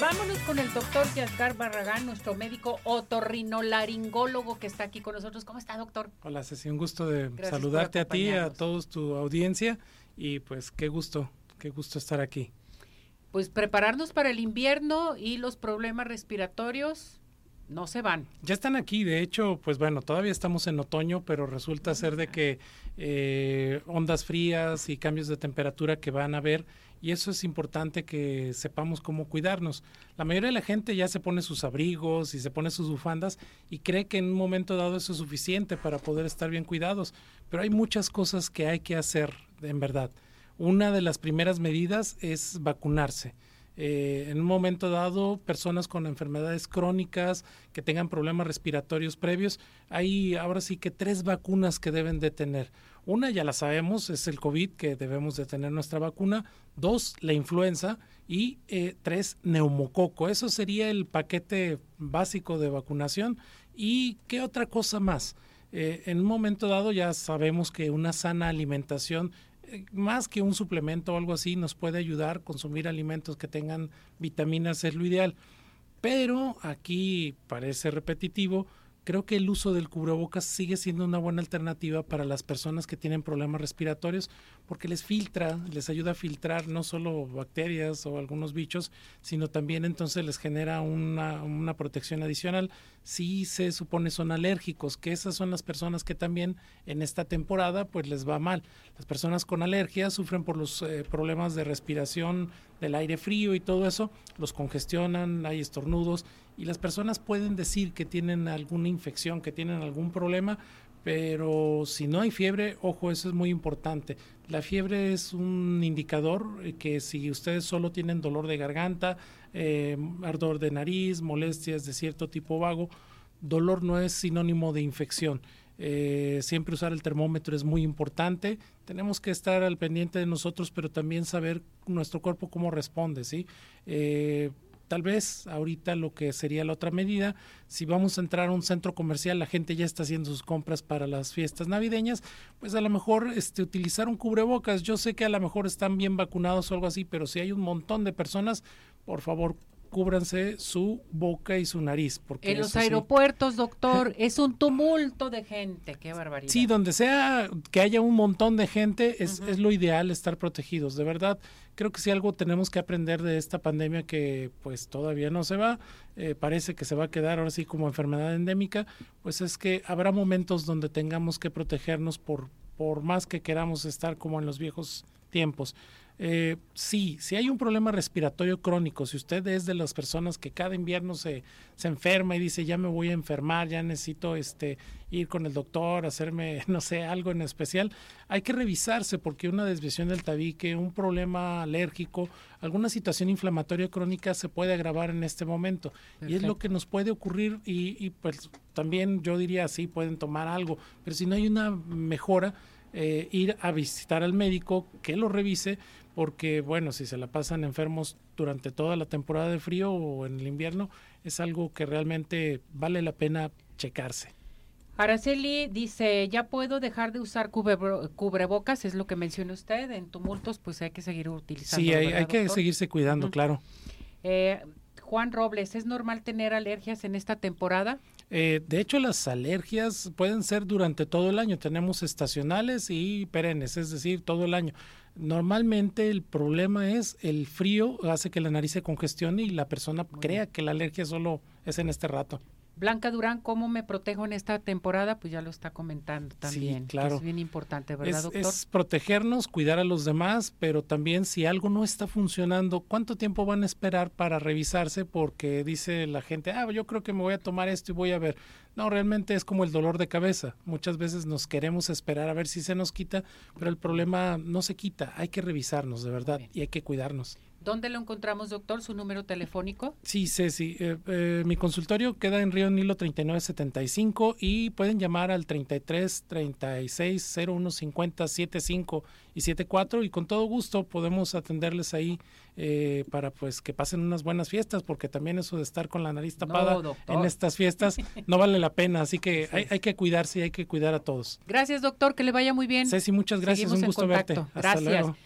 Vámonos con el doctor Yasgar Barragán, nuestro médico otorrinolaringólogo que está aquí con nosotros. ¿Cómo está, doctor? Hola, Ceci, un gusto de saludarte a ti, a todos tu audiencia y pues qué gusto, qué gusto estar aquí. Pues prepararnos para el invierno y los problemas respiratorios no se van. Ya están aquí, de hecho, pues bueno, todavía estamos en otoño, pero resulta ser de que eh, ondas frías y cambios de temperatura que van a haber y eso es importante que sepamos cómo cuidarnos. La mayoría de la gente ya se pone sus abrigos y se pone sus bufandas y cree que en un momento dado eso es suficiente para poder estar bien cuidados, pero hay muchas cosas que hay que hacer en verdad. Una de las primeras medidas es vacunarse. Eh, en un momento dado, personas con enfermedades crónicas que tengan problemas respiratorios previos, hay ahora sí que tres vacunas que deben de tener. Una ya la sabemos, es el COVID, que debemos de tener nuestra vacuna. Dos, la influenza. Y eh, tres, neumococo. Eso sería el paquete básico de vacunación. ¿Y qué otra cosa más? Eh, en un momento dado ya sabemos que una sana alimentación más que un suplemento o algo así, nos puede ayudar a consumir alimentos que tengan vitaminas, es lo ideal. Pero aquí parece repetitivo, creo que el uso del cubrebocas sigue siendo una buena alternativa para las personas que tienen problemas respiratorios porque les filtra, les ayuda a filtrar no solo bacterias o algunos bichos, sino también entonces les genera una, protección adicional si se supone son alérgicos, que esas son las personas que también en esta temporada pues les va mal. Las personas con alergias sufren por los eh, problemas de respiración del aire frío y todo eso, los congestionan, hay estornudos y las personas pueden decir que tienen alguna infección, que tienen algún problema, pero si no hay fiebre, ojo, eso es muy importante. La fiebre es un indicador que si ustedes solo tienen dolor de garganta, eh, ardor de nariz, molestias de cierto tipo vago, dolor no es sinónimo de infección. Eh, siempre usar el termómetro es muy importante. Tenemos que estar al pendiente de nosotros, pero también saber nuestro cuerpo cómo responde, ¿sí? Eh, Tal vez ahorita lo que sería la otra medida, si vamos a entrar a un centro comercial, la gente ya está haciendo sus compras para las fiestas navideñas, pues a lo mejor este, utilizar un cubrebocas. Yo sé que a lo mejor están bien vacunados o algo así, pero si hay un montón de personas, por favor, cúbranse su boca y su nariz. Porque en los aeropuertos, doctor, es un tumulto de gente, qué barbaridad. Sí, donde sea que haya un montón de gente, es, es lo ideal estar protegidos. De verdad, creo que si algo tenemos que aprender de esta pandemia que pues todavía no se va, eh, parece que se va a quedar ahora sí como enfermedad endémica, pues es que habrá momentos donde tengamos que protegernos por, por más que queramos estar como en los viejos tiempos. Eh, sí, si hay un problema respiratorio crónico, si usted es de las personas que cada invierno se, se enferma y dice ya me voy a enfermar, ya necesito este ir con el doctor, hacerme, no sé, algo en especial, hay que revisarse porque una desviación del tabique, un problema alérgico, alguna situación inflamatoria crónica se puede agravar en este momento. Y es lo que nos puede ocurrir y, y pues también yo diría sí, pueden tomar algo, pero si no hay una mejora, eh, ir a visitar al médico, que lo revise, porque bueno, si se la pasan enfermos durante toda la temporada de frío o en el invierno, es algo que realmente vale la pena checarse. Araceli dice, ya puedo dejar de usar cubrebocas, es lo que menciona usted, en tumultos pues hay que seguir utilizando. Sí, hay, que seguirse cuidando, claro. Eh, Juan Robles, ¿es normal tener alergias en esta temporada? Eh, de hecho, las alergias pueden ser durante todo el año. Tenemos estacionales y perennes, es decir, todo el año. Normalmente el problema es el frío hace que la nariz se congestione y la persona crea que la alergia solo es en este rato. Blanca Durán, ¿cómo me protejo en esta temporada? Pues ya lo está comentando también. Sí, claro. es bien importante, ¿verdad, doctor? Es protegernos, cuidar a los demás, pero también si algo no está funcionando, ¿cuánto tiempo van a esperar para revisarse? Porque dice la gente, ah, yo creo que me voy a tomar esto y voy a ver. No, realmente es como el dolor de cabeza. Muchas veces nos queremos esperar a ver si se nos quita, pero el problema no se quita. Hay que revisarnos, de verdad, y hay que cuidarnos. ¿Dónde lo encontramos, doctor? ¿Su número telefónico? Sí, Ceci. Eh, eh, mi consultorio queda en Río Nilo 3975 y pueden llamar al 33 36 01 50 75 y 74 y con todo gusto podemos atenderles ahí eh, para pues que pasen unas buenas fiestas porque también eso de estar con la nariz tapada en estas fiestas no vale la pena. Así que hay, hay, que cuidarse y hay que cuidar a todos. Gracias, doctor. Que le vaya muy bien. Ceci, muchas gracias. Un gusto verte. Hasta gracias. Luego.